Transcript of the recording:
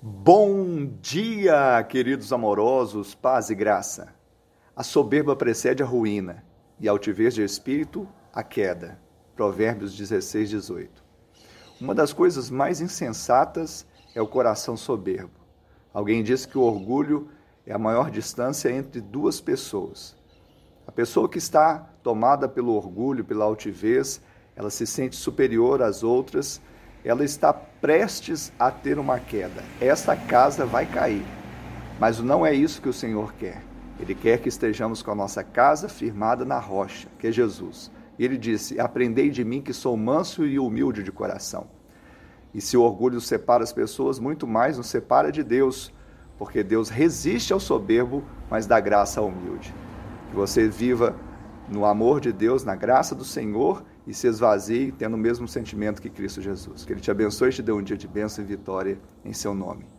Bom dia, queridos amorosos, paz e graça. A soberba precede a ruína e a altivez de espírito, a queda. Provérbios 16, 18. Uma das coisas mais insensatas é o coração soberbo. Alguém diz que o orgulho é a maior distância entre duas pessoas. A pessoa que está tomada pelo orgulho, pela altivez, ela se sente superior às outras ela está prestes a ter uma queda. Esta casa vai cair. Mas não é isso que o Senhor quer. Ele quer que estejamos com a nossa casa firmada na rocha, que é Jesus. Ele disse: Aprendei de mim que sou manso e humilde de coração. E se o orgulho separa as pessoas, muito mais nos separa de Deus, porque Deus resiste ao soberbo, mas dá graça ao humilde. Que você viva no amor de Deus, na graça do Senhor e se esvazie tendo o mesmo sentimento que Cristo Jesus. Que Ele te abençoe e te dê um dia de bênção e vitória em seu nome.